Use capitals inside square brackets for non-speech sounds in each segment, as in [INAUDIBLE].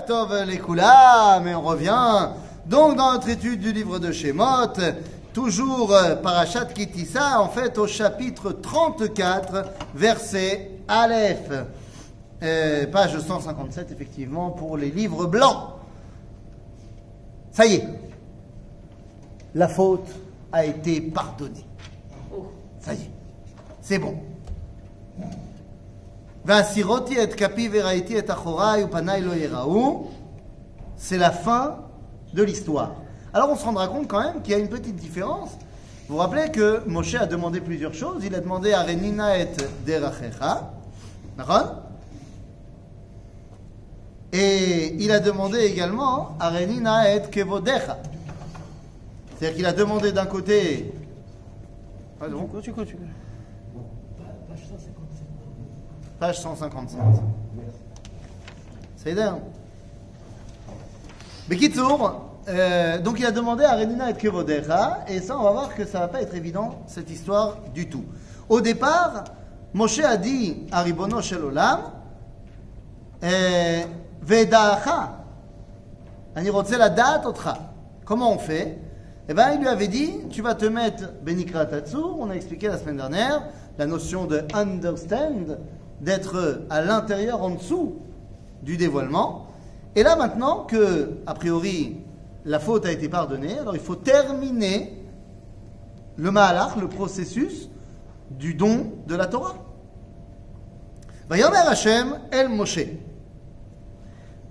Tov mais on revient donc dans notre étude du livre de Shemot, toujours euh, Parashat Kitissa, en fait au chapitre 34, verset Aleph, Euh, page 157 effectivement pour les livres blancs. Ça y est, la faute a été pardonnée. Ça y est, c'est bon. C'est la fin de l'histoire. Alors on se rendra compte quand même qu'il y a une petite différence. Vous vous rappelez que Moshe a demandé plusieurs choses. Il a demandé à Renina et Derachecha, Et il a demandé également à Renina et Kevodecha. C'est-à-dire qu'il a demandé d'un côté... Ah, bon, tu tu Page 157. C'est bien. Bekitsour, euh, donc il a demandé à Renina et Kevodecha, et ça on va voir que ça va pas être évident, cette histoire du tout. Au départ, Moshe a dit à Ribono Shel Olam, euh, Vedacha. Comment on fait? Eh bien, il lui avait dit, tu vas te mettre Benikra on a expliqué la semaine dernière, la notion de understand, d'être à l'intérieur, en dessous du dévoilement. Et là maintenant que, a priori, la faute a été pardonnée, alors il faut terminer le Mahalach, le processus du don de la Torah. Vayomer Hashem el Moshe.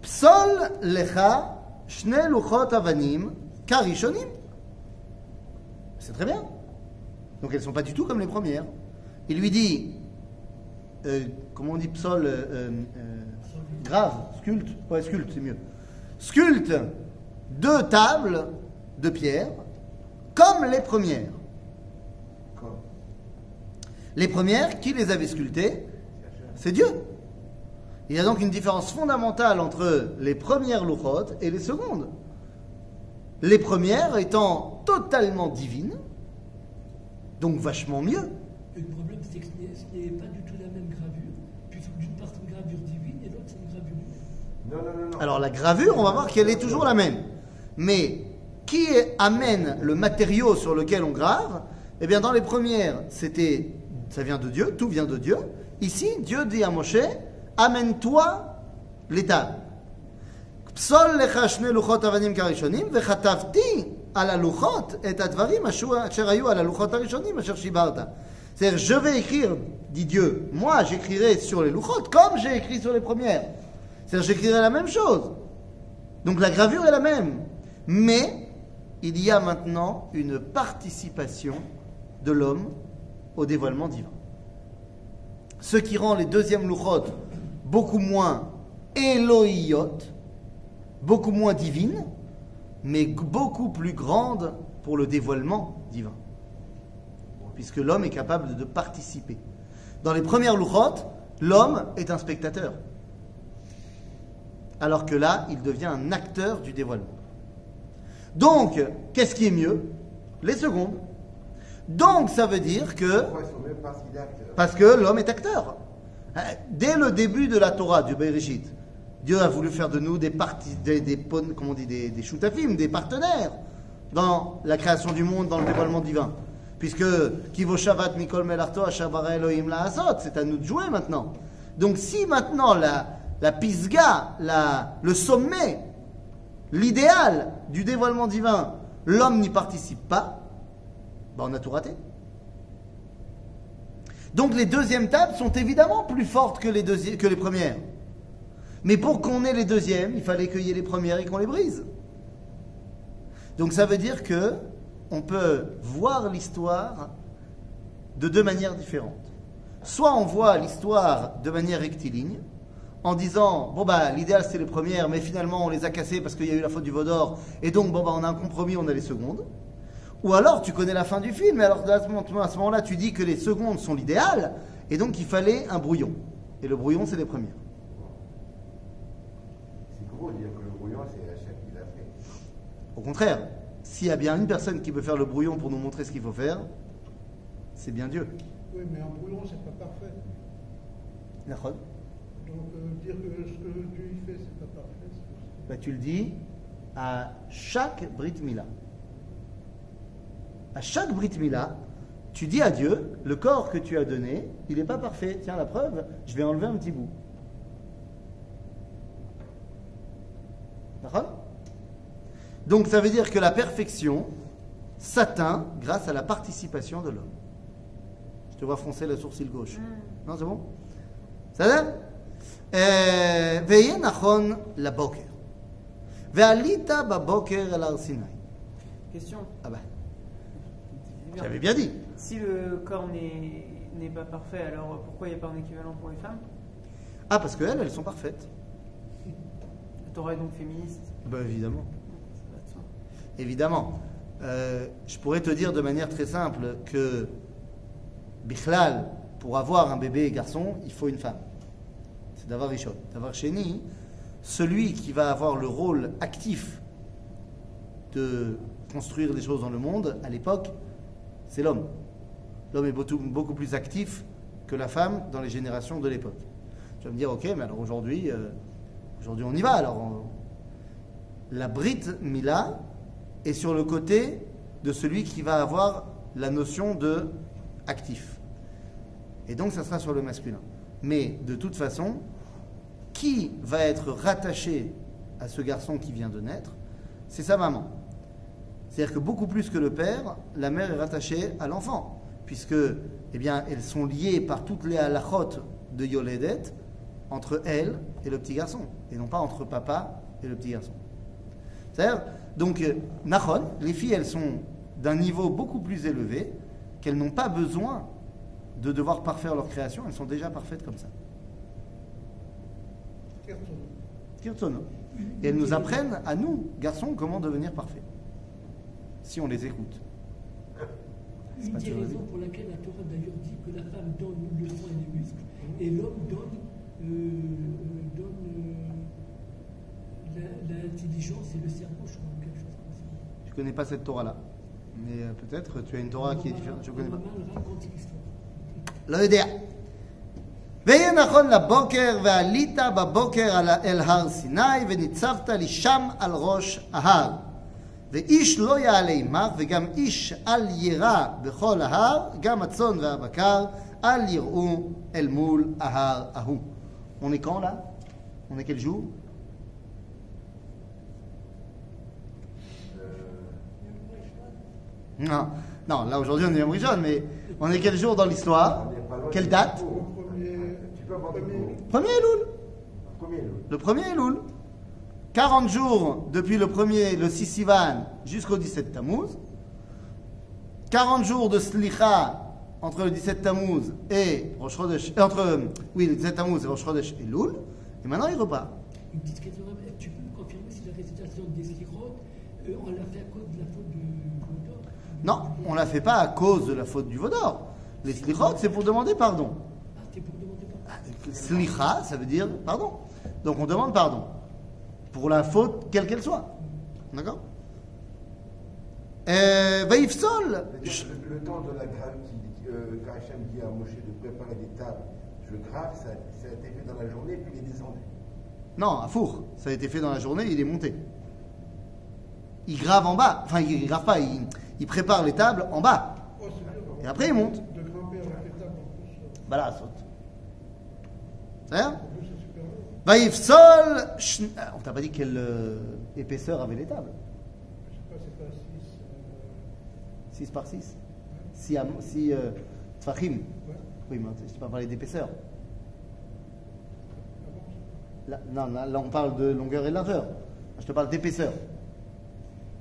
Psol lecha shne luchot avanim karishonim. C'est très bien. Donc elles ne sont pas du tout comme les premières. Il lui dit, euh, comment on dit psol euh, euh, Grave, sculpte, ouais, sculpte, c'est mieux. Sculpte deux tables de pierre comme les premières. Les premières, qui les avait sculptées? C'est Dieu. Il y a donc une différence fondamentale entre les premières louchot et les secondes. Les premières étant totalement divines, donc vachement mieux Le problème, c'est que ce n'est pas du tout la même gravure, puisque d'une part c'est une gravure divine et l'autre c'est une gravure humaine. Non, non, non, non. Alors la gravure, on va voir qu'elle est toujours la même. Mais qui amène le matériau sur lequel on grave Eh bien, dans les premières, c'était, ça vient de Dieu, tout vient de Dieu. Ici, Dieu dit à Moshe Amène-toi les tables. פסול לך שני לוחות אבנים כראשונים, וכתבתי על הלוחות את הדברים אשר אשר היו על הלוחות הראשונים אשר שיברת. c'est-à-dire, je vais écrire, dit Dieu, moi j'écrirai sur les louchotes comme j'ai écrit sur les premières. C'est-à-dire, j'écrirai la même chose. Donc la gravure est la même. Mais il y a maintenant une participation de l'homme au dévoilement divin. Ce qui rend les deuxièmes louchot beaucoup moins Elohiyot, beaucoup moins divines, mais beaucoup plus grandes pour le dévoilement divin. Puisque l'homme est capable de participer. Dans les premières louchot, l'homme est un spectateur. Alors que là, il devient un acteur du dévoilement. Donc, qu'est-ce qui est mieux? Les secondes. Donc, ça veut dire que parce que l'homme est acteur. Hein, Dès le début de la Torah, du Bereshit, Dieu a voulu faire de nous des parties, des, comment on dit, des, des partenaires dans la création du monde, dans le dévoilement divin. Puisque Kivo Shabbat Mikol Melarto Ashabara Elohim Laasot, c'est à nous de jouer maintenant. Donc si maintenant la, la pisga, la, le sommet, l'idéal du dévoilement divin, l'homme n'y participe pas, ben on a tout raté. Donc les deuxièmes tables sont évidemment plus fortes que les, deuxi- que les premières. Mais pour qu'on ait les deuxièmes, il fallait qu'il y ait les premières et qu'on les brise. Donc ça veut dire que on peut voir l'histoire de deux manières différentes. Soit on voit l'histoire de manière rectiligne, en disant bon bah l'idéal c'était les premières, mais finalement on les a cassées parce qu'il y a eu la faute du Vaudor, et donc bon bah on a un compromis, on a les secondes. Ou alors tu connais la fin du film, et alors à ce moment-là tu dis que les secondes sont l'idéal, et donc il fallait un brouillon. Et le brouillon c'est les premières. C'est gros de dire que le brouillon, c'est Hachem qui l'a fait. Au contraire, s'il y a bien une personne qui peut faire le brouillon pour nous montrer ce qu'il faut faire, c'est bien Dieu. Oui, mais un brouillon, c'est pas parfait. Nachon Donc euh, dire que ce que Dieu y fait, c'est pas parfait, c'est bah, tu le dis à chaque Brit Mila. À chaque Brit Mila, tu dis à Dieu, le corps que tu as donné, il n'est pas parfait. Tiens, la preuve, je vais enlever un petit bout. D'accord donc ça veut dire que la perfection s'atteint grâce à la participation de l'homme. Je te vois froncer le sourcil gauche. Mm. Non, c'est bon? Ça va? Euh, la boker. Ve'alita ba boker el Question. Ah ben. J'avais bien dit. Si le corps n'est pas parfait, alors pourquoi il n'y a pas un équivalent pour les femmes? Ah, parce qu'elles, elles sont parfaites. La Torah est donc féministe Bah évidemment. Évidemment. Euh, je pourrais te dire de manière très simple que, Bichlal, pour avoir un bébé garçon, il faut une femme. C'est d'avoir Rishon. D'avoir Sheni, celui qui va avoir le rôle actif de construire des choses dans le monde, à l'époque, c'est l'homme. L'homme est beaucoup, beaucoup plus actif que la femme dans les générations de l'époque. Tu vas me dire, ok, mais alors aujourd'hui, euh, aujourd'hui on y va. Alors, on- la Brit Mila est sur le côté de celui qui va avoir la notion de actif. Et donc, ça sera sur le masculin. Mais de toute façon, qui va être rattaché à ce garçon qui vient de naître C'est sa maman. C'est-à-dire que beaucoup plus que le père, la mère est rattachée à l'enfant, puisque, eh bien, elles sont liées par toutes les halachot de Yoledet entre elle et le petit garçon, et non pas entre papa et le petit garçon. C'est-à-dire, donc, euh, Nahon, les filles, elles sont d'un niveau beaucoup plus élevé, qu'elles n'ont pas besoin de devoir parfaire leur création, elles sont déjà parfaites comme ça. Kirtono. Et elles nous apprennent à nous, garçons, comment devenir parfaits. Si on les écoute. Une des raisons pour laquelle la Torah d'ailleurs dit que la femme donne le sang et les muscles et l'homme donne, euh, euh, donne euh, l'intelligence et le cerveau, je crois, quelque chose comme ça. Je connais pas cette Torah-là. Mais euh, peut-être tu as une Torah qui est différente. Je connais pas. Maman raconte l'histoire. לא יודע. ויהיה נכון לבוקר, ועלית בבוקר על- אל הר סיני, וניצבת לי שם על ראש ההר. ואיש לא יעלה עמך, וגם איש אל יירא בכל ההר, גם הצאן והבקר, אל יראו אל מול ההר ההוא. On est quand là On est quel jour Non, non, là aujourd'hui on est Yom Rishon, mais on est quel jour dans l'histoire? Quelle date? Le premier. Tu peux avoir du premier- coup. Premier Elul. Le premier Elul. 40 jours depuis le premier, le 6 Sivan, jusqu'au 17 Tammuz. 40 jours de Slicha entre le 17 Tammuz et Rosh Chodesh, euh, entre, euh, oui, le 17 Tammuz et Rosh Chodesh et Elul. Et maintenant il repart. Une petite question, tu peux me confirmer si la récitation des slichot, on l'a fait à cause de la faute de Godot Non, on ne la fait pas à cause de la faute du Vaudor. Les Slichot, c'est pour demander pardon. Ah, c'est pour demander pardon. Slicha, ça veut dire pardon. Donc on demande pardon. Pour la faute, quelle qu'elle soit. D'accord? Euh, Vaïfsol. Le, le temps de la grave, qui, euh, quand Hachem dit à Moshe de préparer des tables, je grave, ça, ça a été fait dans la journée, puis il est descendu. Non, à four. Ça a été fait dans la journée, il est monté. Il grave en bas. Enfin, il grave pas, il, il prépare les tables en bas. Et après, il monte. Plus. euh, Bah là, saute. C'est ça En plus, c'est super lourd. Vaïfsol. shn- Ah, On t'a pas dit quelle euh, épaisseur avaient les tables? Je sais pas, c'est pas 6. 6 par 6 Si, si euh. Oui, mais je t'ai pas parlé d'épaisseur. Ah Là, non, là, là, on parle de longueur et de largeur. Je te parle d'épaisseur.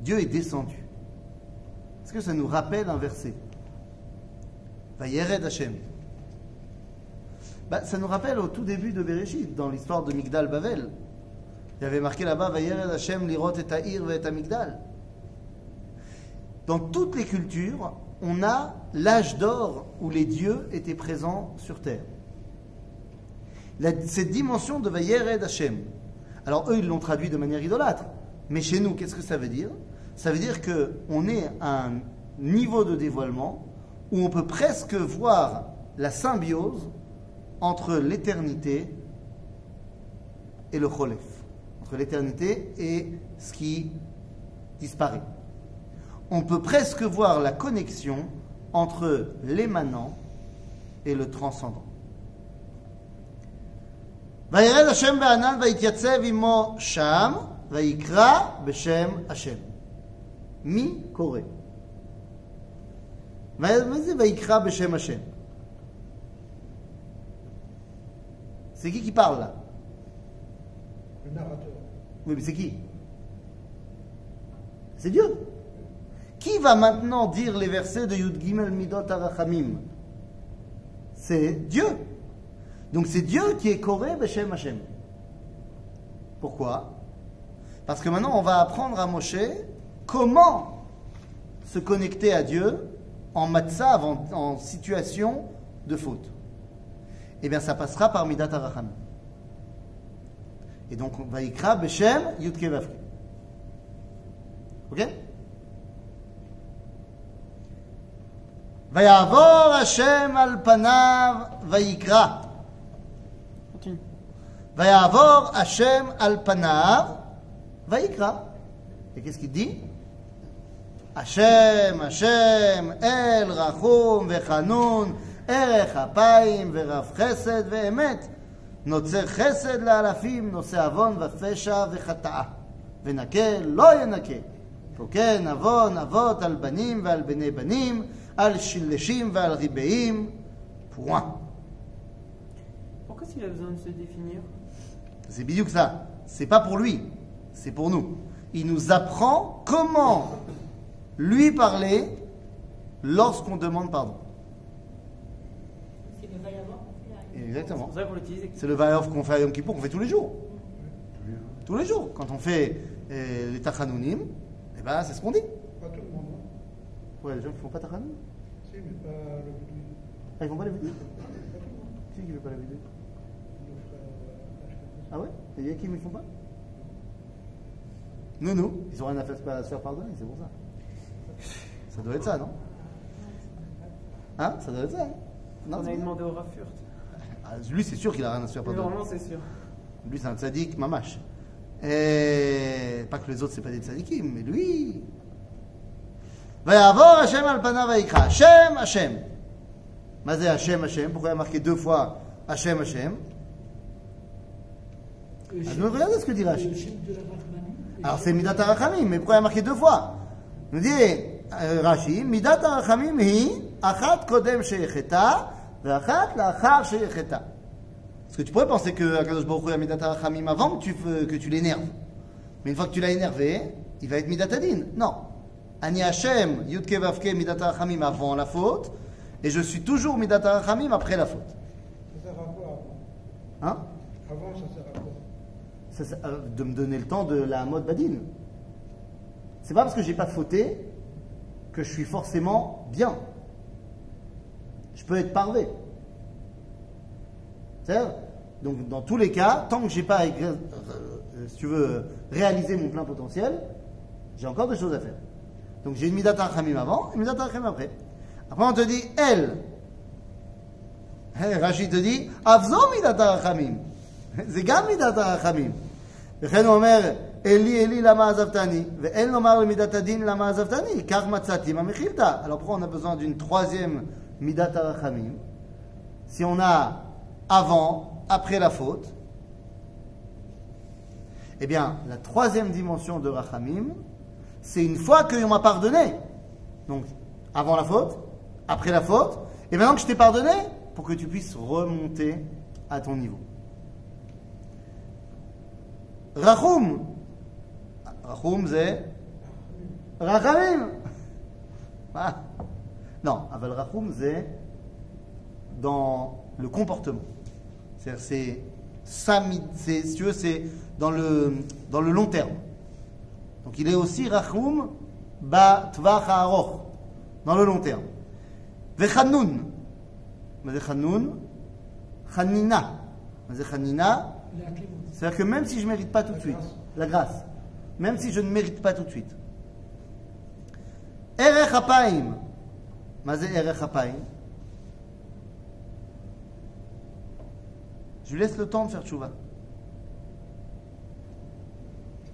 Dieu est descendu. Est-ce que ça nous rappelle un verset? Vayered Hashem. Bah, ça nous rappelle au tout début de Bereshit, dans l'histoire de Migdal Bavel. Il y avait marqué là-bas Vayered Hashem lirot et ta'ir et Migdal. Dans toutes les cultures, on a l'âge d'or où les dieux étaient présents sur terre. Cette dimension de Vayered Hashem. Alors eux, ils l'ont traduit de manière idolâtre. Mais chez nous, qu'est-ce que ça veut dire Ça veut dire qu'on est à un niveau de dévoilement où on peut presque voir la symbiose entre l'éternité et le cholef. Entre l'éternité et ce qui disparaît. On peut presque voir la connexion entre l'émanant et le transcendant. וירד השם בענן ויתייצב עמו שם, Vaikra Beshem Hashem. Mi Koré. Vaikra Beshem Hashem. C'est qui qui parle là Le narrateur. Oui, mais c'est qui C'est Dieu. Qui va maintenant dire les versets de Yud Gimel Midot Arachamim C'est Dieu. Donc c'est Dieu qui est Koré Beshem Hashem. Pourquoi Parce que maintenant on va apprendre à Moshe comment se connecter à Dieu en matzav, en, en situation de faute. Eh bien ça passera par Midat Arachamim. Et donc, on va ykra Beshem Yudke Vavke. Ok ויעבור השם על פניו ויקרא. Continue. ויעבור השם על פניו ויקרא. Et qu'est-ce qu'il dit השם, השם, אל רחום וחנון, ערך אפיים ורב חסד ואמת. נוצר חסד לאלפים, נושא עוון ופשע וחטאה. ונקה לא ינקה. תוקן עוון אבות על בנים ועל בני בנים, על שלשים ועל ריבעים. point. Pourquoi s'il a besoin de se définir C'est bien que ça. C'est pas pour lui, c'est pour nous. Il nous apprend comment lui parler lorsqu'on demande pardon. C'est le va Exactement. pour ça qu'on l'utilise. C'est le Vayof qu'on fait à Yom Kippour, qu'on fait tous les jours. Tous les jours. Quand on fait euh, les Tachanounim, eh ben, c'est ce qu'on dit. Pas tout le monde. hein. Ouais, les gens qui font pas Tachanounim. Si, mais pas le but. Ah, ils font pas le monde. Qui qui fait pas la vidéo Le frère euh. Ah ouais? Il y a qui ne le font pas? Non, non, ils n'ont rien à, faire, à se faire pardonner, c'est pour ça. Ça doit être ça, non? Hein? Ça doit être ça. Hein non, On a demandé au Rafurt. Ah, lui, c'est sûr qu'il a rien à se faire pardonner. Vraiment, c'est sûr. Lui, c'est un tzaddik, mamache. Et pas que les autres, c'est pas des tzaddikim, mais lui. Vayavor Hashem al panav vaikra. Hashem, Hashem. Mazé Hashem, Hashem. Pourquoi il a marqué deux fois Hashem, Hashem? Je ah, me regarde ce que dit Rachid. Alors c'est Midat Arachamim, mais pourquoi il a marqué deux fois Il nous dit euh, Rashi, Midat Arachamim hi achat kodem sheyecheta ve'achat lachar sheyecheta. Parce que tu pourrais penser que Akadosh Baruch a Midat Arachamim avant que tu, que tu l'énerves. Mais une fois que tu l'as énervé, il va être Midat Adin. Non. Ani Hashem, Yudke Vavke, Midat Arachamim avant la faute, et je suis toujours Midat Arachamim après la faute. Ça sert à quoi avant? Hein? Avant, ça sert à quoi Ça, ça, euh, euh, de me donner le temps de la mode badine. C'est pas parce que j'ai pas fauté que je suis forcément bien. Je peux être parvé. Donc dans tous les cas, tant que j'ai pas, euh, euh, si tu veux, réalisé mon plein potentiel, j'ai encore des choses à faire. Donc j'ai une midata khamim avant, une midata khamim après. Après on te dit elle. Rachid te dit, avzo midata khamim. [LAUGHS] C'est midata khamim. וכן הוא אומר, אלי אלי למה עזבתני, ואין לומר למידת הדין למה עזבתני, כך מצאתי מה מכילתא. Alors pourquoi on a besoin d'une troisième midat הרחמים Si on a avant, après la faute, eh bien, la troisième dimension de rachamim, c'est une fois qu'on m'a pardonné. Donc, avant la faute, après la faute, et maintenant que je t'ai pardonné, pour que tu puisses remonter à ton niveau. Rachum, c'est Rachamim. Ah. Non, Aval Rachum, c'est dans le comportement. C'est-à-dire, c'est c'est, dans le, dans le long terme. Donc il est aussi rachum ba tvach dans le long terme. Vechanun. Mais chanina. Mais. c'est-à-dire que même si je ne mérite pas tout de suite, la grâce, même si je ne mérite pas tout de suite. Erech hapaim. מה זה ערך אפיים? Je lui laisse le temps de faire tchouva.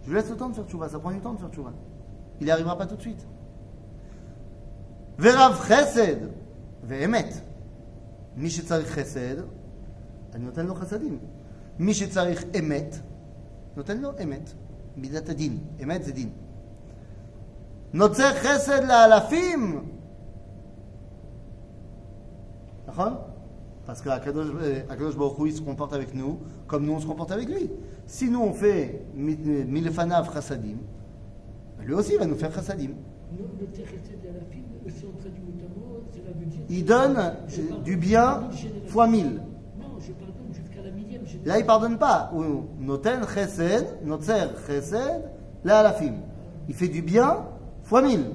Je lui laisse le temps de faire tchouva. Ça prend du temps de faire tchouva. Il n'y arrivera pas tout de suite. ורב חסד ואמת. מי שצריך חסד, אני נותן לו חסדים. מי שצריך אמת, נותן לו אמת. מידת הדין. אמת זה דין. נוצר חסד לאלפים. נכון? Parce qu'Akadosh Baruch Hu, il se comporte avec nous comme nous on se comporte avec lui. Si nous on fait milefanav chassadim, lui aussi il va nous faire chassadim. Non, le terrestre de la film, si on traduit notamment, cela veut dire. Il donne Je parle du de bien la mille générations. fois mille. Là il pardonne pas. Noten chesed, notzer chesed, la alafim. Il fait du bien fois mille.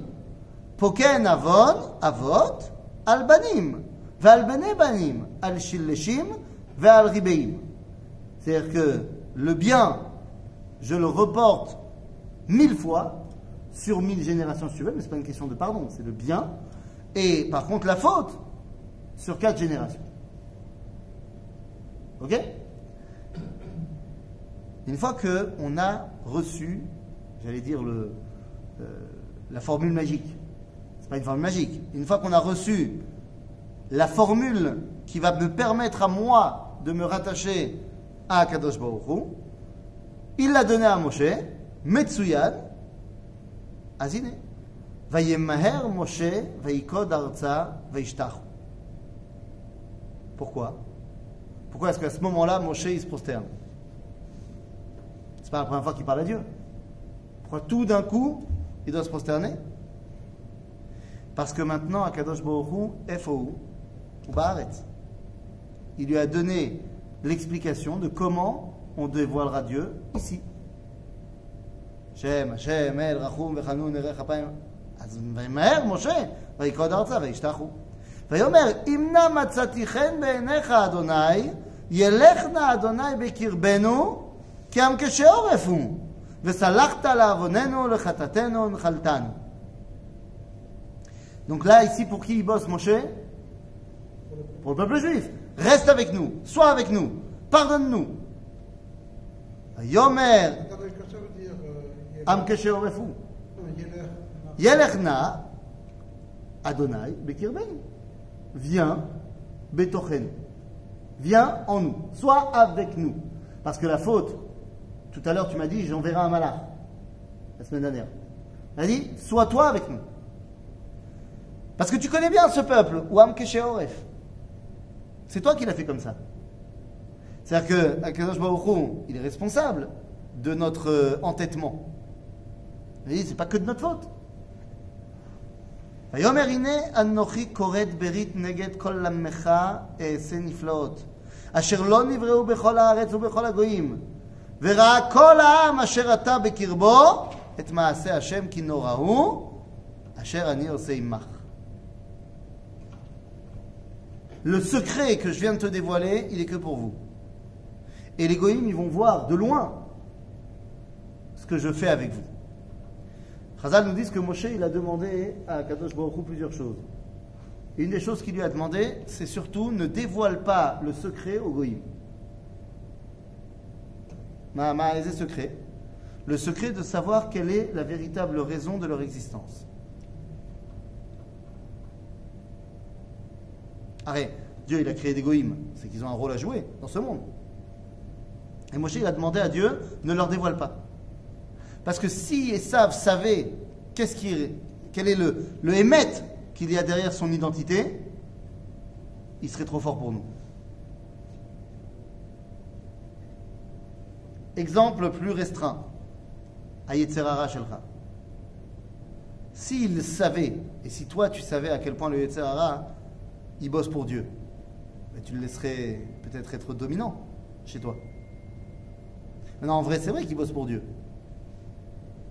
Poken avon, avot, al banim. Val bene banim, al shilleshim, al ribeim. C'est-à-dire que le bien, je le reporte mille fois sur mille générations veux, mais ce n'est pas une question de pardon, c'est le bien. Et par contre, la faute, sur quatre générations. Ok? Une fois qu'on a reçu, j'allais dire, euh, la formule magique, c'est pas une formule magique, une fois qu'on a reçu la formule qui va me permettre à moi de me rattacher à Kadosh Baruch il l'a donné à Moshe, Metsuyad, Azine. Vayemaher Moshe, Vayikod Arza, Vayishtachu. Pourquoi? Pourquoi est-ce qu'à ce moment-là, Moshe, il se prosterne? C'est pas la première fois qu'il parle à Dieu. Pourquoi tout d'un coup, il doit se prosterner Parce que maintenant, à Kadosh Baruch Hu, FOU, ou Baaretz, il lui a donné l'explication de comment on dévoilera Dieu ici. Shem, Hashem, El, Rachum, Vechanun, Erech, Apayim. אז וימהר משה, ויקוד ארצה וישתחו. ויאמר, אם נא מצאתי חן בעיניך, אדוני, ילך נא אדוני בקרבנו, כי עם כשעורף הוא, וסלחת לעווננו, לחטאתנו ונחלתנו. Donc là, ici, pour qui il bosse, Moshe Pour le peuple juif. Reste avec nous, sois avec nous, pardonne-nous. Yomer, Attends, qu'est-ce que ça veut dire euh, Am Kesheorefu. Non, Yeler. Yelechna, Adonai, Bekirben. Viens, Betochen. Viens en nous. Sois avec nous. Parce que la faute, tout à l'heure tu m'as dit, j'enverrai un malach. La semaine dernière. Il a dit, sois toi avec nous. Parce que tu connais bien ce peuple, Ouam Kesheoref. C'est toi qui l'as fait comme ça. C'est-à-dire que Akadosh Baruch Hu, il est responsable de notre euh, entêtement. Il dit, c'est pas que de notre faute. ויאמר הנה אנוכי כורת ברית נגד כל עמך אעשה נפלאות אשר לא נבראו בכל הארץ ובכל הגויים וראה כל העם אשר אתה בקרבו את מעשה השם כי נורא הוא אשר אני עושה עמך. Le secret que je viens de te dévoiler, il est que pour vous. Et les goïms, ils vont voir de loin ce que je fais avec vous. Chazal nous dit que Moshe il a demandé à Kadosh Baruch Hu plusieurs choses. Et une des choses qu'il lui a demandé, c'est surtout ne dévoile pas le secret au goïm. Ma ma ce secret Le secret de savoir quelle est la véritable raison de leur existence. Arrête, Dieu il a créé des goïms, c'est qu'ils ont un rôle à jouer dans ce monde. Et Moshe il a demandé à Dieu, ne leur dévoile pas. Parce que si Esav savait qu'est-ce quel est le, le émet qu'il y a derrière son identité, il serait trop fort pour nous. Exemple plus restreint. Ayetzerara Shelcha. S'il savait, et si toi tu savais à quel point le Yetzerara, il bosse pour Dieu, ben, tu le laisserais peut-être être dominant. chez toi. Maintenant, en vrai, c'est vrai qu'il bosse pour Dieu.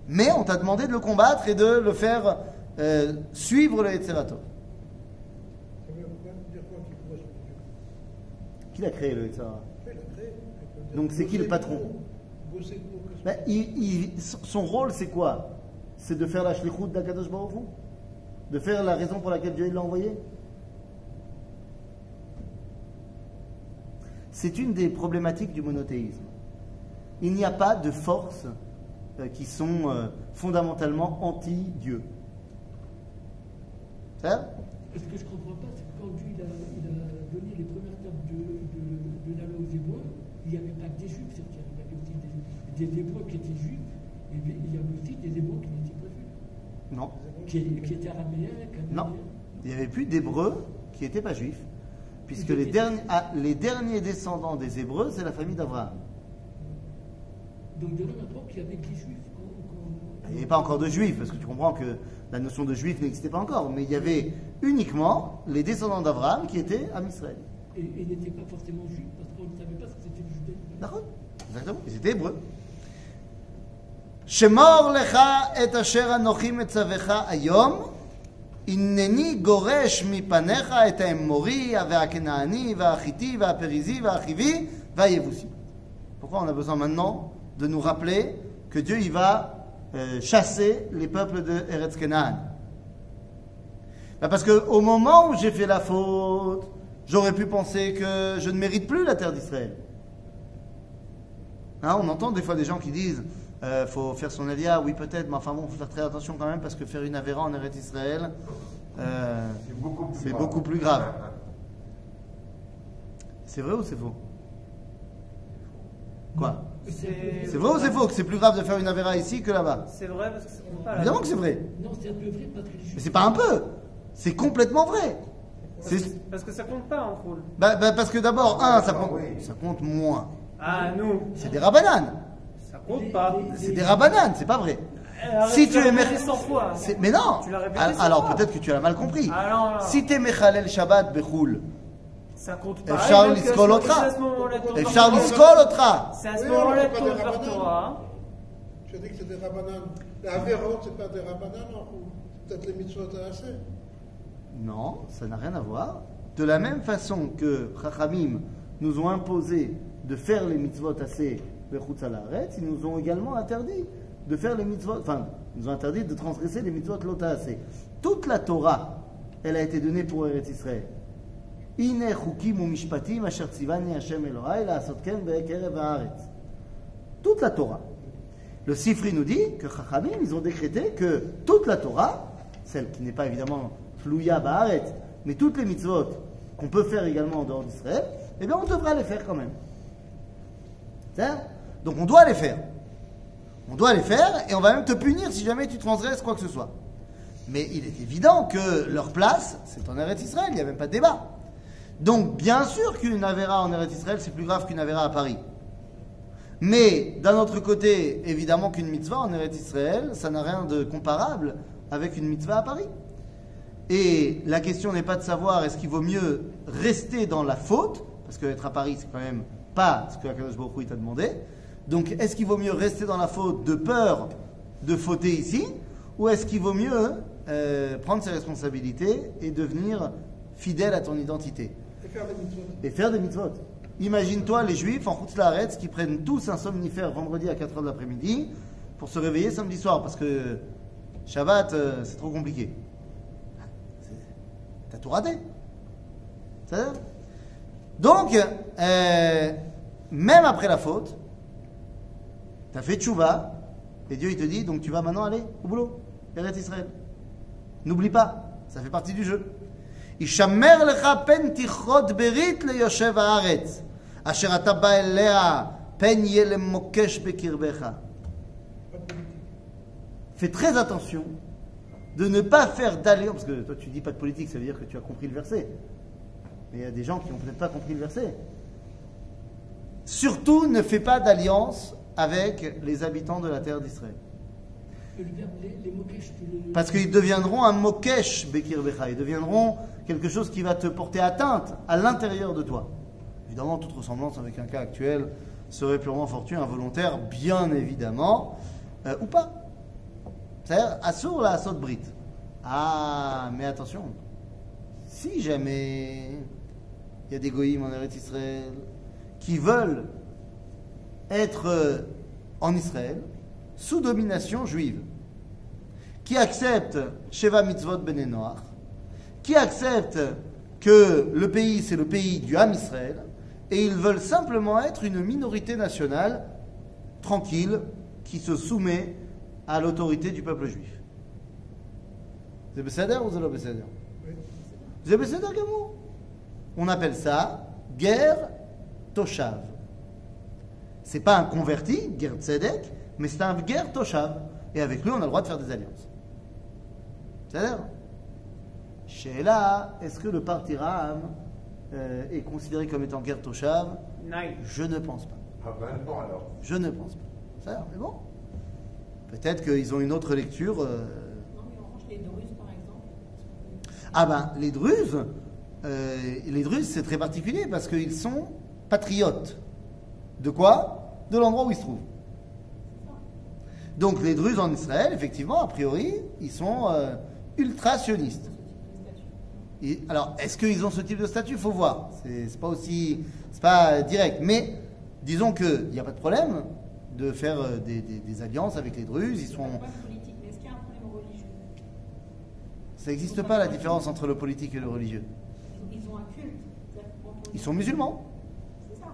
Mais on t'a demandé de le combattre et de le faire euh, suivre le Dieu? Qui l'a créé le créé? Donc, c'est qui le patron? Bosser pour qu'est-ce que- Ben, il- il- son rôle, c'est quoi? C'est de faire la shlichut d'Akadosh Baruch Hu? De faire la raison pour laquelle Dieu l'a envoyé? C'est une des problématiques du monothéisme. Il n'y a pas de forces euh, qui sont euh, fondamentalement anti-Dieu. C'est ça Ce que je comprends pas, c'est que quand Dieu il a, il a donné les premières tables de, de, de la loi aux Hébreux, il n'y avait pas que des Juifs sur terre. Il y avait aussi des, Hébreux qui étaient Juifs, et il y avait aussi des Hébreux qui n'étaient pas Juifs, Non. qui, qui étaient araméens, Non. Il n'y avait plus d'Hébreux qui n'étaient pas juifs, puisque Ils les étaient- derniers, ah, les derniers descendants des Hébreux, c'est la famille d'Abraham. Donc de là maintenant qu'il y avait que les Juifs. Il n'y avait pas encore de juifs, parce que tu comprends que la notion de juif n'existait pas encore, mais il y avait uniquement les descendants d'Abraham qui étaient à Israël. Et, et n'étaient pas forcément Juifs, parce qu'on ne savait pas ce que c'était le judaïsme. D'accord Exactement, ils étaient hébreux. שמור לך את אשר אנוכי מצווך היום, הנני גורש מפניך את האמורי והכנעני והחיתי והפריזי והחיבי והיבוסי. Pourquoi on a besoin maintenant de nous rappeler que Dieu il va euh, chasser les peuples de Eretz Canaan Ben Parce qu'au moment où j'ai fait la faute, j'aurais pu penser que je ne mérite plus la terre d'Israël. Hein, on entend des fois des gens qui disent euh, faut faire son alia, oui peut-être, mais enfin bon, faut faire très attention quand même parce que faire une avéra en Eretz Israël, euh, C'est beaucoup plus c'est grave. beaucoup plus grave. C'est vrai ou c'est faux? Quoi? C'est C'est vrai ou c'est faux que c'est plus grave de faire une avéra ici que là-bas? C'est vrai parce que ça compte pas. là. Évidemment que c'est vrai. Non, c'est un peu vrai que les Mais c'est pas un peu, c'est complètement vrai. Parce C'est- que- Parce que ça compte pas en foule. bah, bah, parce que d'abord, un, ça compte, Oui. ça compte moins. Ah, nous, C'est des rabananes pas. C'est des rabananes, c'est pas vrai. Euh, si tu es fois. Mais non ah, Alors peut-être que tu l'as mal compris. Ah, si tu es Mechalel Shabbat Bechoul, ça compte pas. Charles Iskol Otra. Charles Iskol Otra. C'est à ce moment-là que tu ouvres Torah. Je dis que c'est hein. des rabananes. La Avérot, c'est pas des rabananes, ou peut-être les mitzvot assez. Non, ça n'a rien à voir. De la même façon que Chachamim nous ont imposé de faire les mitzvot assez ils nous ont également interdit de faire les mitzvot, enfin, ils nous ont interdit de transgresser les mitzvot Lota assez. Toute la Torah, elle a été donnée pour Eretz Israël. הנה חוקים ומשפטים אשר ציווני השם אלוהי לעשות כן בקרב הארץ. Toute la Torah. Le Sifri nous dit que Chachamim, ils ont décrété que toute la Torah, celle qui n'est pas évidemment Flouya Ba'aret, mais toutes les mitzvot qu'on peut faire également en dehors d'Israël, eh bien on devra les faire quand même. C'est donc on doit les faire. On doit les faire et on va même te punir si jamais tu transgresses quoi que ce soit. Mais il est évident que leur place, c'est en Eretz Israël, il n'y a même pas de débat. Donc bien sûr qu'une Avera en Eretz Israël, c'est plus grave qu'une Avera à Paris. Mais d'un autre côté, évidemment qu'une mitzvah en Eretz Israël, ça n'a rien de comparable avec une mitzvah à Paris. Et la question n'est pas de savoir est-ce qu'il vaut mieux rester dans la faute, parce qu'être à Paris, c'est quand même pas ce que Akadosh Baruch Hu, il t'a demandé. Donc, est-ce qu'il vaut mieux rester dans la faute de peur de fauter ici, ou est-ce qu'il vaut mieux euh, prendre ses responsabilités et devenir fidèle à ton identité Et faire des mitzvot. et faire des mitzvot. Imagine-toi les juifs en Chutz Laaretz qui prennent tous un somnifère vendredi à 4h de l'après-midi pour se réveiller samedi soir parce que Shabbat euh, c'est trop compliqué. T'as tout raté. Donc, euh, même après la faute, t'as fait tchouva et Dieu il te dit donc tu vas maintenant aller au boulot, Eretz Israël. N'oublie pas, ça fait partie du jeu. ישמר לך פן תכרות ברית ליושב הארץ, אשר אתה בא אליה, פן יהיה למוקש בקרבך. Pas de politique. Fais très attention de ne pas faire d'alliance, parce que toi tu dis pas de politique, ça veut dire que tu as compris le verset. Mais il y a des gens qui n'ont peut-être pas compris le verset. Surtout ne fais pas d'alliance avec les habitants de la terre d'Israël. Parce qu'ils deviendront un mokesh Bekir Becha. Ils deviendront quelque chose qui va te porter atteinte à l'intérieur de toi. Évidemment, toute ressemblance avec un cas actuel serait purement fortuite, involontaire, bien évidemment, euh, ou pas. C'est-à-dire, Assour la Assot Brit. Ah, mais attention, si jamais il y a des goïms en Eretz Israël qui veulent être euh, en Israël sous domination juive, qui acceptent Sheva Mitzvot Ben qui acceptent que le pays c'est le pays du Ham Israël, et ils veulent simplement être une minorité nationale tranquille qui se soumet à l'autorité du peuple juif. C'est Besséder ou c'est pas Besséder. C'est Besséder. On appelle ça guerre Toshav. C'est pas un converti, guerre Tzedek, mais c'est un guerre Toshav. Et avec lui, on a le droit de faire des alliances. C'est-à-dire Chez là, est-ce que le parti Ram euh, est considéré comme étant guerre Toshav? Je ne pense pas. Ah ben non alors. Je ne pense pas. Ça, mais bon. Peut-être qu'ils ont une autre lecture. euh, Non, mais en revanche, les Druzes, par exemple. Ah ben, les Druzes, euh, les Druzes, c'est très particulier parce qu'ils sont patriotes. De quoi? De l'endroit où ils se trouvent. Donc les Druzes en Israël, effectivement, a priori, ils sont euh, ultra-sionistes. Et- alors, est-ce qu'ils ont ce type de statut? Il faut voir. C'est pas aussi, c'est pas euh, direct. Mais disons qu'il n'y a pas de problème de faire euh, des, des- des alliances avec les Druzes. Ils sont, ça n'existe pas la différence entre le politique et le religieux. ils, ont un culte. Ils sont musulmans.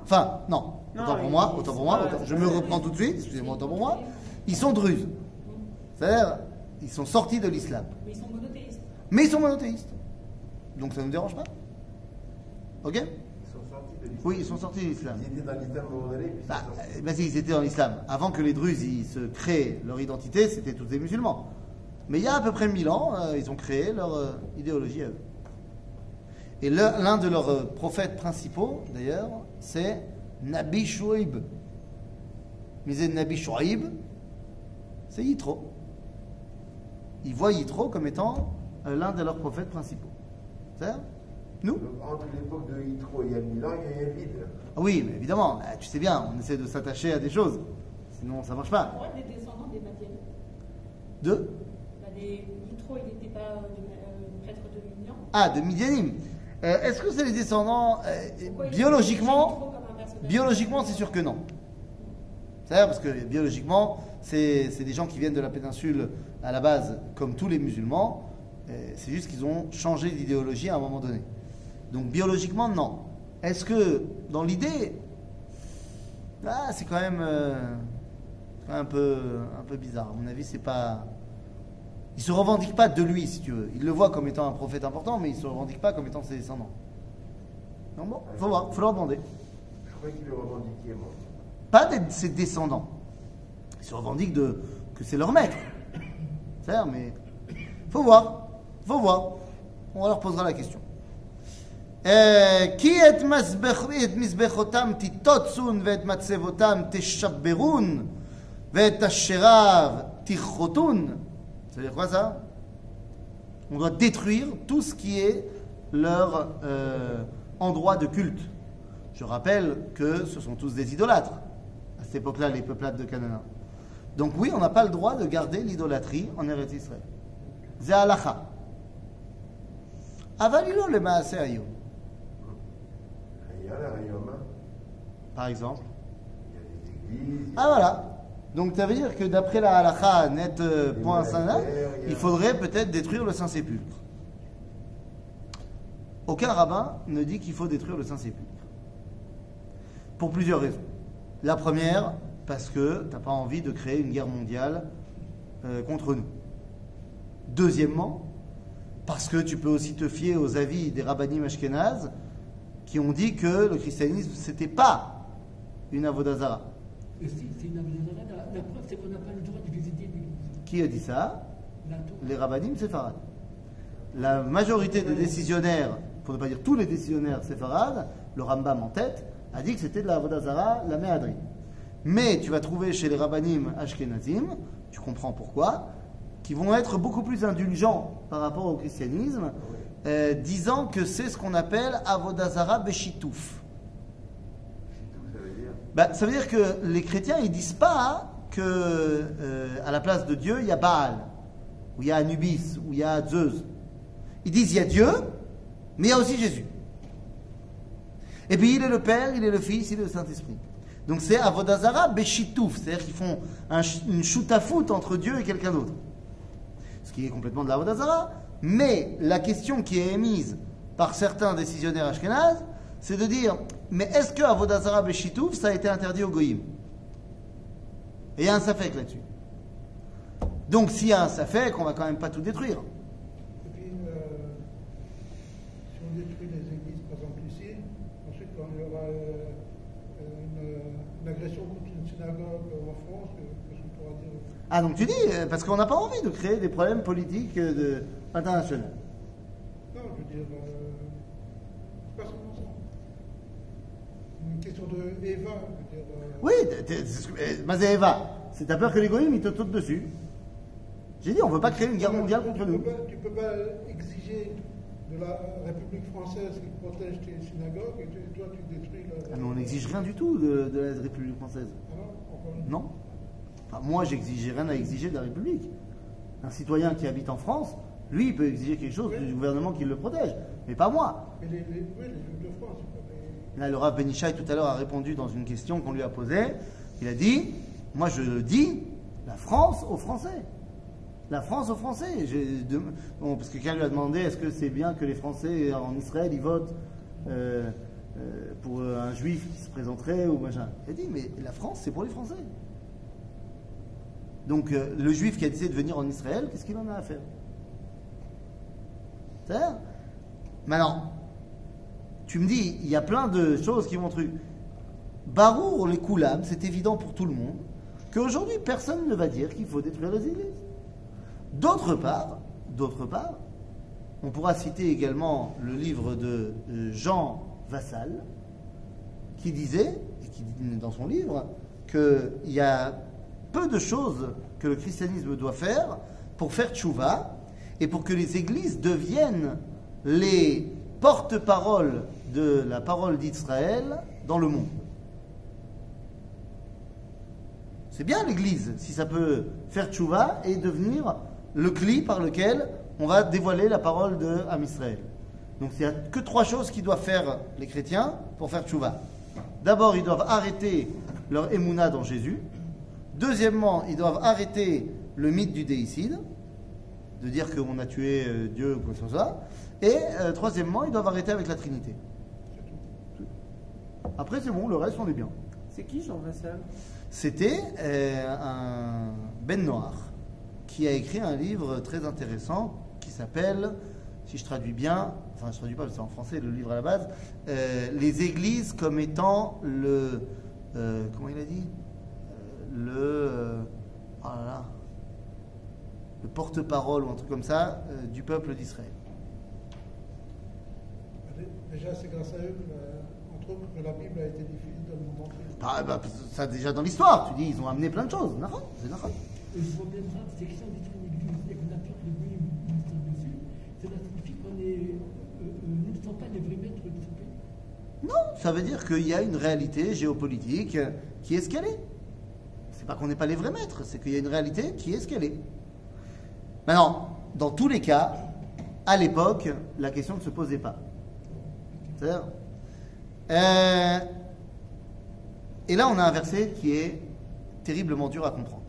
Enfin, non. Non, autant pour moi, autant pour moi. autant- je me reprends tout de suite. Excusez-moi, autant pour moi. Ils sont druzes. C'est-à-dire, ils sont sortis de l'islam. Mais ils sont monothéistes. Mais ils sont monothéistes. Donc ça ne nous dérange pas. Ok Ils sont sortis de l'islam. Oui, ils sont sortis de l'islam. Ils étaient dans l'islam Bah, bah si, ils étaient dans l'islam. Avant que les Druzes ils se créent leur identité, c'était tous des musulmans. Mais il y a à peu près 1000 ans, euh, ils ont créé leur euh, idéologie à eux. Et le- l'un de leurs euh, prophètes principaux, d'ailleurs, c'est Nabi Shuaib. Mais c'est Nabi Shuaib, c'est Yitro. Ils voient Yitro comme étant euh, l'un de leurs prophètes principaux. C'est-à-dire Nous? Donc, entre l'époque de Yitro et il y a 1000 ans, il y a un vide. Ah Oui, mais évidemment, bah, tu sais bien, on essaie de s'attacher à des choses. Sinon, ça marche pas. Pour être des descendants des Madianites. De? Bah, des Yitro, il n'était pas euh, euh, prêtre de Midian. Ah, de Midianim. Euh, Est-ce que c'est les descendants euh, Pourquoi il- Biologiquement, biologiquement, c'est sûr que non. C'est-à-dire parce que biologiquement, c'est des gens qui viennent de la péninsule à la base, comme tous les musulmans. C'est juste qu'ils ont changé d'idéologie à un moment donné. Donc biologiquement, non. Est-ce que dans l'idée, ah, c'est quand même euh, un peu, un peu bizarre. À mon avis, c'est pas. Il se revendique pas de lui, si tu veux. Il le voit comme étant un prophète important, mais il se revendique pas comme étant ses descendants. Donc bon, faut voir, faut leur demander. Je croyais qu'il le revendiquait, moi. Pas de ses descendants. Ils se revendiquent de, que c'est leur maître. C'est-à-dire, mais faut voir, faut voir. On leur posera la question. Euh, Qui est mizbechotam titotsun ואת מצבותם תשברון ואת אשריו תכרותון. Ça veut dire quoi ça On doit détruire tout ce qui est leur euh, endroit de culte. Je rappelle que ce sont tous des idolâtres. À cette époque-là, les peuplades de Canaan. Donc oui, on n'a pas le droit de garder l'idolâtrie en Eretz Israël. C'est halacha. Avalilo le a. Par exemple. Il y a des églises. Ah voilà. Donc ça veut dire que d'après la halacha net euh, point sana, il faudrait peut-être détruire le Saint-Sépulcre. Aucun rabbin ne dit qu'il faut détruire le Saint-Sépulcre. Pour plusieurs raisons. La première, parce que tu n'as pas envie de créer une guerre mondiale euh, contre nous. Deuxièmement, parce que tu peux aussi te fier aux avis des rabbinim ashkénazes qui ont dit que le christianisme, c'était pas une avodazara. Et si, c'est une avenue la, la preuve, c'est qu'on n'a pas le droit de visiter l'église. Qui a dit ça? Les rabbinim séfarades. La majorité des décisionnaires, pour ne pas dire tous les décisionnaires séfarades, le Rambam en tête, a dit que c'était de la Avodazara, la Méhadri. Mais tu vas trouver chez les rabbinim ashkenazim, tu comprends pourquoi, qui vont être beaucoup plus indulgents par rapport au christianisme, euh, disant que c'est ce qu'on appelle Avodazara Beshitouf. Bah, ça veut dire que les chrétiens, ils disent pas que euh, à la place de Dieu, il y a Baal, ou il y a Anubis, ou il y a Zeus. Ils disent il y a Dieu, mais il y a aussi Jésus. Et puis il est le Père, il est le Fils, il est le Saint-Esprit. Donc c'est Avodazara Beshitouf, c'est-à-dire qu'ils font une shoot à foot entre Dieu et quelqu'un d'autre. Ce qui est complètement de l'Avodazara. Mais la question qui est émise par certains décisionnaires ashkénazes, c'est de dire mais est-ce que Avodazara Beshitouf, ça a été interdit au Goïm? Et il y a un safek là-dessus. Donc s'il y a un safek, on va quand même pas tout détruire. Et puis, euh, si on détruit les églises, par exemple ici, ensuite quand il y aura euh, une, une agression contre une synagogue en France, euh, qu'est-ce qu'on pourra dire Ah donc tu dis, euh, parce qu'on n'a pas envie de créer des problèmes politiques euh, de, internationaux. Non, je veux dire, euh, pas seulement ça. Une question de Eva, je veux dire. euh, Oui, c'est ce que- Mazéeva, c'est ta peur que les goïms ils te sautent dessus. J'ai dit, on veut pas créer une guerre mondiale tu contre peux nous. pas- Tu peux pas exiger de la République française qui protège tes synagogues et toi tu détruis le. Ah, mais on n'exige rien du tout de, de la République française. Ah non, Non. Enfin, moi, j'exige rien à exiger de la République. Un citoyen qui habite en France, lui, il peut exiger quelque chose du gouvernement qui le protège, mais pas moi. Mais les, les, oui, les Juifs de France, Là, le Rav Benichai tout à l'heure a répondu dans une question qu'on lui a posée. Il a dit Moi, je dis, la France aux Français. La France aux Français. J'ai de- bon, parce que quelqu'un lui a demandé Est-ce que c'est bien que les Français en Israël ils votent euh, euh, pour un juif qui se présenterait ou machin Il a dit Mais la France, c'est pour les Français. Donc, euh, le juif qui a décidé de venir en Israël, qu'est-ce qu'il en a à faire? C'est Maintenant, tu me dis, il y a plein de choses qui vont truc. Barour, les Koulam, c'est évident pour tout le monde qu'aujourd'hui, personne ne va dire qu'il faut détruire les églises. D'autre part, d'autre part, on pourra citer également le livre de euh, Jean Vassal, qui disait, et qui dit dans son livre, qu'il y a peu de choses que le christianisme doit faire pour faire tchouva et pour que les églises deviennent les porte-paroles de la parole d'Israël dans le monde. C'est bien l'église si ça peut faire tchouva et devenir le cli par lequel on va dévoiler la parole de Israël. Donc il n'y a que trois choses qui doivent faire les chrétiens pour faire tchouva. D'abord, ils doivent arrêter leur émouna dans Jésus. Deuxièmement, ils doivent arrêter le mythe du déicide, de dire qu'on a tué euh, Dieu ou quoi que ce soit. Et euh, troisièmement, ils doivent arrêter avec la Trinité. Après, c'est bon, le reste, on est bien. C'est qui Jean Vassal C'était euh, un Ben Noir qui a écrit un livre très intéressant qui s'appelle, si je traduis bien, enfin je traduis pas parce que c'est en français le livre à la base, euh, Les églises comme étant le, comment il a dit, le, euh, oh là là, le porte-parole ou un truc comme ça euh, du peuple d'Israël. Déjà, c'est grâce à eux, que la- entre autres, que la Bible a été diffusée dans le monde entier. Ah, bah, ça déjà dans l'histoire, tu dis, ils ont amené plein de choses. Nahon, C'est Nahon. Et le problème grave, c'est que si on détruit une église et qu'on a peur que les goyim nous tombent dessus, cela signifie qu'on est, euh, euh, nous ne sommes pas les vrais maîtres de ce pays. Non, ça veut dire qu'il y a une réalité géopolitique qui est ce qu'elle est. C'est pas qu'on n'est pas les vrais maîtres, c'est qu'il y a une réalité qui est ce qu'elle est. Maintenant, dans tous les cas, à l'époque, la question ne se posait pas. Euh, et là, on a un verset qui est terriblement dur à comprendre.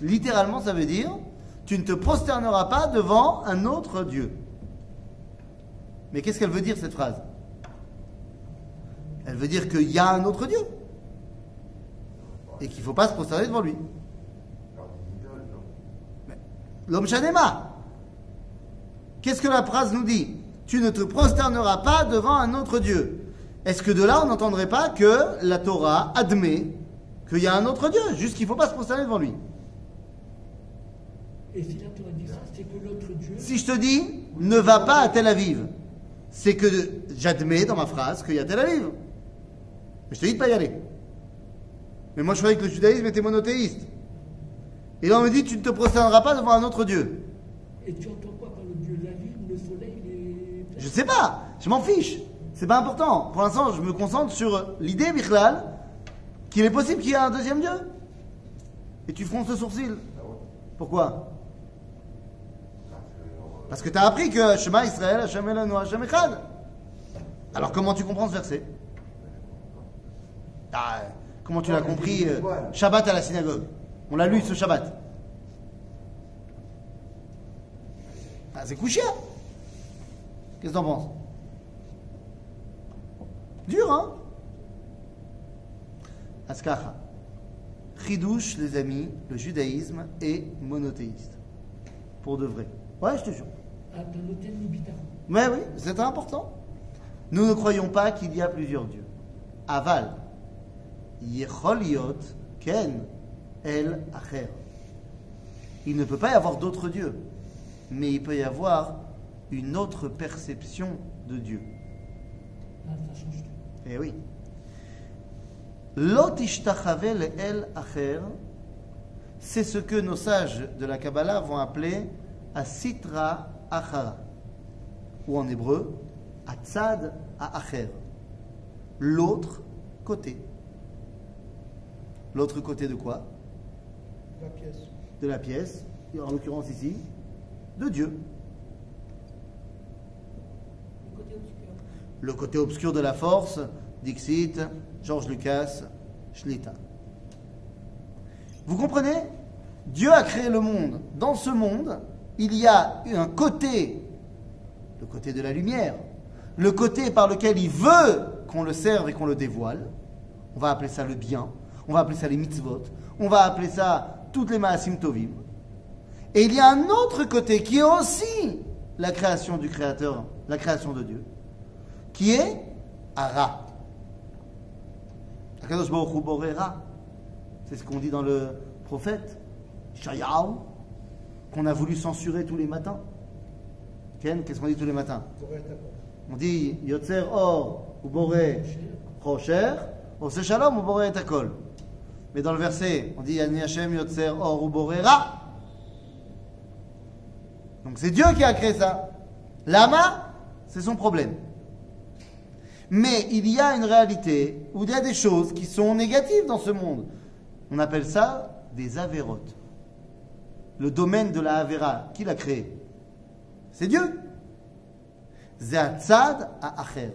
Littéralement, ça veut dire tu ne te prosterneras pas devant un autre Dieu. Mais qu'est-ce qu'elle veut dire cette phrase? Elle veut dire qu'il y a un autre Dieu et qu'il ne faut pas se prosterner devant lui. L'homme Shanema. Qu'est-ce que la phrase nous dit? Tu ne te prosterneras pas devant un autre Dieu. Est-ce que de là, on n'entendrait pas que la Torah admet qu'il y a un autre Dieu, juste qu'il ne faut pas se prosterner devant lui? Et ça, c'est que l'autre Dieu, Si je te dis, ne va pas à Tel Aviv, c'est que j'admets dans ma phrase qu'il y a Tel Aviv. Mais je te dis de pas y aller. Mais moi, je croyais que le judaïsme était monothéiste. Et là, on me dit, tu ne te prosterneras pas devant un autre Dieu. Et tu entends quoi par le Dieu La lune, le soleil, les. Je sais pas, je m'en fiche. C'est pas important. Pour l'instant, je me concentre sur l'idée, Bichlal, qu'il est possible qu'il y ait un deuxième Dieu. Et tu fronces le sourcil. Pourquoi? Parce que tu as appris que Shema Israël, Hashem Elenu, Hashem Echad. Alors comment tu comprends ce verset? Ah, Comment tu l'as compris euh, Shabbat à la synagogue. On l'a lu ce Shabbat. Ah, c'est couché. Qu'est-ce que t'en penses? Dur, hein? Askacha. Chidouche, les amis, le judaïsme est monothéiste. Pour de vrai. Ouais, je te jure. Mais oui, c'est important. Nous ne croyons pas qu'il y a plusieurs dieux. Aval. Yecholiot ken el acher. Il ne peut pas y avoir d'autres dieux, mais il peut y avoir une autre perception de Dieu. Ah, ça change tout. Eh oui. Lot ishtachave le el acher, c'est ce que nos sages de la Kabbalah vont appeler asitra achara, ou en hébreu, atzad acher, l'autre côté. L'autre côté de quoi? La pièce. De la pièce, et en l'occurrence ici, de Dieu. Le côté obscur. Le côté obscur de la force, Dixit, Georges Lucas, Shlita. Vous comprenez? Dieu a créé le monde. Dans ce monde, il y a un côté, le côté de la lumière, le côté par lequel il veut qu'on le serve et qu'on le dévoile. On va appeler ça le bien, on va appeler ça les mitzvot, on va appeler ça toutes les maasim tovim. Et il y a un autre côté qui est aussi la création du Créateur, la création de Dieu, qui est Ara. C'est ce qu'on dit dans le prophète, Shayahu, qu'on a voulu censurer tous les matins. Ken, qu'est-ce qu'on dit tous les matins. On dit Yotzer Or ou Boré Rocher, Ose Shalom ou Boré et Akol. Mais dans le verset, on dit Ani Hashem Yotzer Or ou Boré Ra. Donc c'est Dieu qui a créé ça. Lama, c'est son problème. Mais il y a une réalité où il y a des choses qui sont négatives dans ce monde. On appelle ça des avérotes. Le domaine de la Avera, qui l'a créé C'est Dieu. Zeatzad à Acher.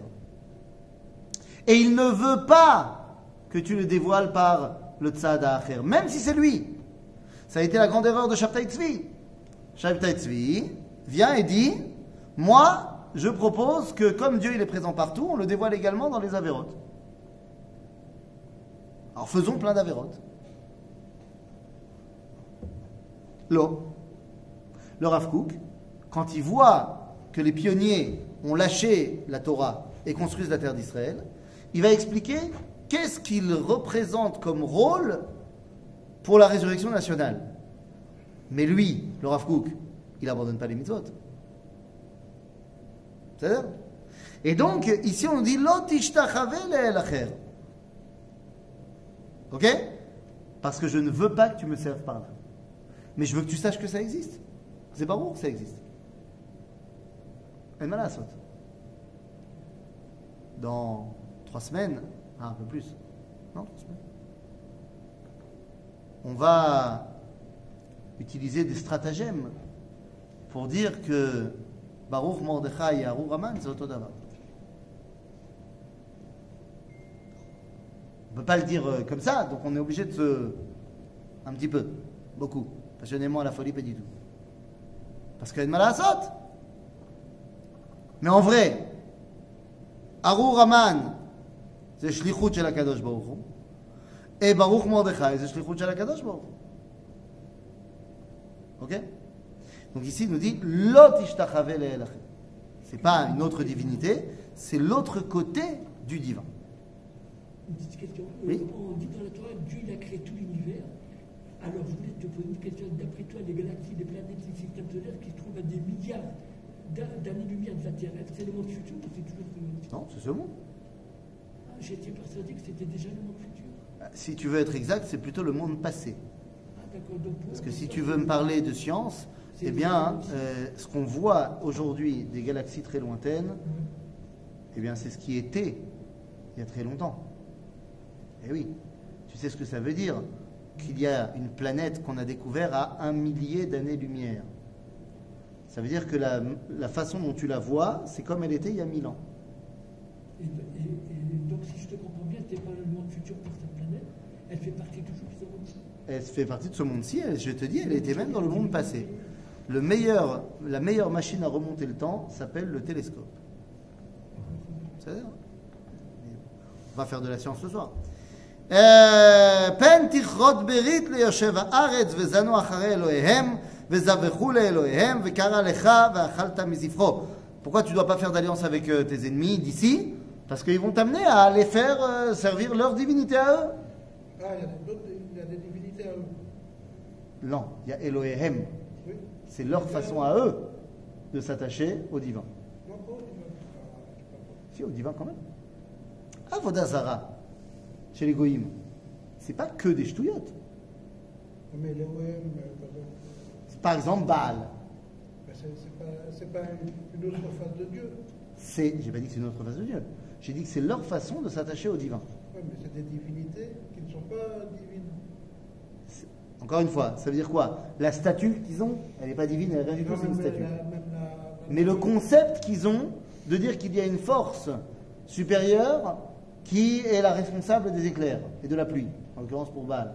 Et il ne veut pas que tu le dévoiles par le Tzad à Acher, même si c'est lui. Ça a été la grande erreur de Shabtai Tzvi. Shabtai Tzvi vient et dit Moi, je propose que comme Dieu il est présent partout, on le dévoile également dans les Avérotes. Alors faisons plein d'Avérotes. L'eau. Le Rav quand il voit que les pionniers ont lâché la Torah et construisent la terre d'Israël, il va expliquer qu'est-ce qu'il représente comme rôle pour la résurrection nationale. Mais lui, le Rav il n'abandonne pas les mitzvot. C'est-à-dire? Et donc, ici on dit. Ok? Parce que je ne veux pas que tu me serves par là. Mais je veux que tu saches que ça existe. C'est pas bon, ça existe. Et malasot. Dans trois semaines, ah, un peu plus. Non, trois semaines. On va utiliser des stratagèmes pour dire que Baruch Mordechai et Harur Haman, c'est. On ne peut pas le dire euh, comme ça, donc on est obligé de se. un petit peu, beaucoup, passionnément à la folie, pas du tout. Parce qu'elle est m'a saute. Mais en vrai, Arou Raman, c'est Shlichut shel HaKadosh Baruch Hu, et Baruch Mordechai, c'est Shlichut shel HaKadosh Baruch Hu. Ok? Donc ici, il nous dit, Lot Ishtachave Le'elachem. C'est pas une autre divinité, c'est l'autre côté du divin. Une petite question. Oui? On dit dans la Torah, Dieu a créé tout l'univers. Alors je voulais te poser une question. D'après toi, les galaxies, les planètes, les systèmes solaires qui se trouvent à des milliards d'a- d'années-lumière de la Terre, c'est le monde futur ou c'est toujours le monde Non, c'est ce monde. Ah, J'étais persuadé que c'était déjà le monde futur. Si tu veux être exact, c'est plutôt le monde passé. Ah. Donc, Parce que si tu veux me parler de science, eh bien, euh, ce qu'on voit aujourd'hui des galaxies très lointaines, Ouais. eh bien, c'est ce qui était il y a très longtemps. Eh oui, tu sais ce que ça veut dire? Qu'il y a une planète qu'on a découverte à un millier d'années-lumière. Ça veut dire que la, la façon dont tu la vois, c'est comme elle était il y a mille ans. Et, et- et donc, si je te comprends bien, tu n'es pas le monde futur pour cette planète. Elle fait partie toujours de ce monde. Elle fait partie de ce monde-ci, je te dis, elle était même dans le monde passé. Le meilleur, la meilleure machine à remonter le temps s'appelle le télescope. C'est-à-dire On va faire de la science ce soir. Euh, פן תכרות ברית ליושב הארץ וזנו אחרי אלוהיהם וזבחו לאלוהיהם וקרא לך ואכלת מזבחו. Pourquoi tu ne dois pas faire d'alliance avec euh, tes ennemis d'ici Parce qu'ils vont t'amener à aller faire euh, servir leur divinité à eux. Ah, il y a des, d'autres- il y a des divinités à eux. Non, il y a Elohim. Oui. C'est leur façon à eux de s'attacher au divin. Non, pas au divin. Ah, je sais pas. Si, au divin quand même. Avodazara, chez les goïms, c'est pas que des ch'touillottes. Mais les OM, euh, par exemple, Baal, c'est pas, pas une, autre face de Dieu. c'est, j'ai pas dit que c'est une autre face de Dieu, j'ai dit que c'est leur façon de s'attacher au divin. Oui, mais c'est des divinités qui ne sont pas divines. Encore une fois, ça veut dire quoi? La statue qu'ils ont, elle n'est pas divine, elle est rien du tout, c'est une statue. la- même la- Mais le concept qu'ils ont de dire qu'il y a une force supérieure qui est la responsable des éclairs et de la pluie, en l'occurrence pour Baal?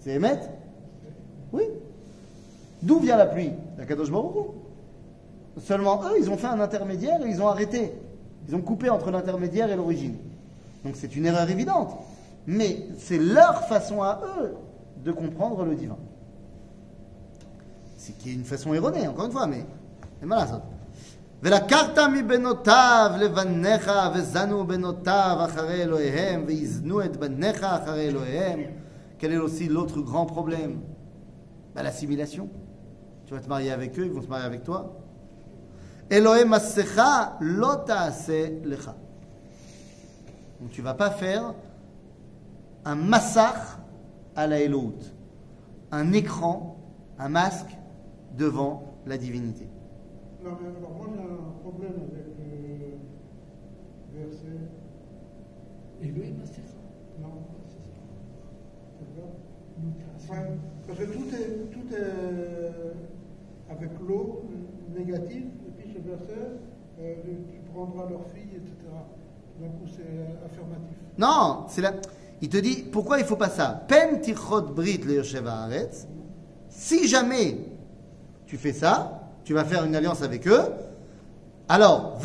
C'est Emmet Oui. D'où vient la pluie? La Kadosh Seulement eux, ils ont fait un intermédiaire et ils ont arrêté. Ils ont coupé entre l'intermédiaire et l'origine. Donc c'est une erreur évidente. Mais c'est leur façon à eux de comprendre le divin. C'est qui est une façon erronée, encore une fois, mais c'est malin ça. ולקחת מבנותיו לבניך וזנו בנותיו אחרי אלוהיהם ויזנו את בניך אחרי אלוהיהם. Quel est aussi l'autre grand problème Bah, L'assimilation. Tu vas te marier avec eux, ils vont se marier avec toi. Elohim asecha lo ta'ase lecha. Donc tu vas pas faire un massacre à la Elohut. Un écran, un masque devant la divinité. Non, mais alors moi j'ai un problème avec le verset. Et le Masecha, Non, c'est pas. nous Ouais, parce que tout est, tout est avec l'eau négative, et puis ce verset, euh, tu prendras leur fille, etc. Donc c'est affirmatif. Non, c'est là. Il te dit pourquoi il faut pas ça? Pen tichot brit le. Si jamais tu fais ça, tu vas faire une alliance avec eux. Alors,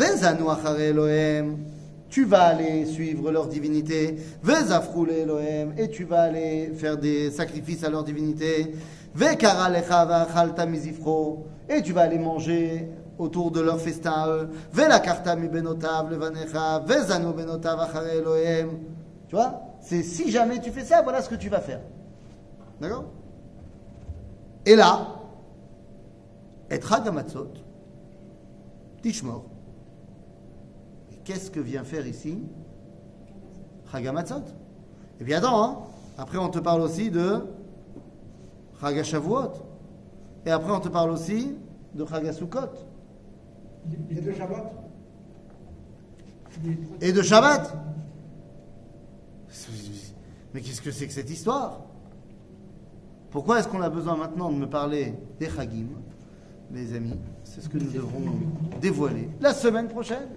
tu vas aller suivre leur divinité. Et tu vas aller faire des sacrifices à leur divinité. Et tu vas aller manger autour de leur festin à eux. Tu vois C'est si jamais tu fais ça, voilà ce que tu vas faire. D'accord? Et là, et Hagamatzot, Tishmor. Et Qu'est-ce que vient faire ici Hagamatzot Et bien attends, hein. après on te parle aussi de Chagashavuot. Et après on te parle aussi de Chagasukot. Et le Shabbat Et de Shabbat. Mais qu'est-ce que c'est que cette histoire? Pourquoi est-ce qu'on a besoin maintenant de me parler des Chagim? Mes amis, c'est ce que nous devrons dévoiler la semaine prochaine.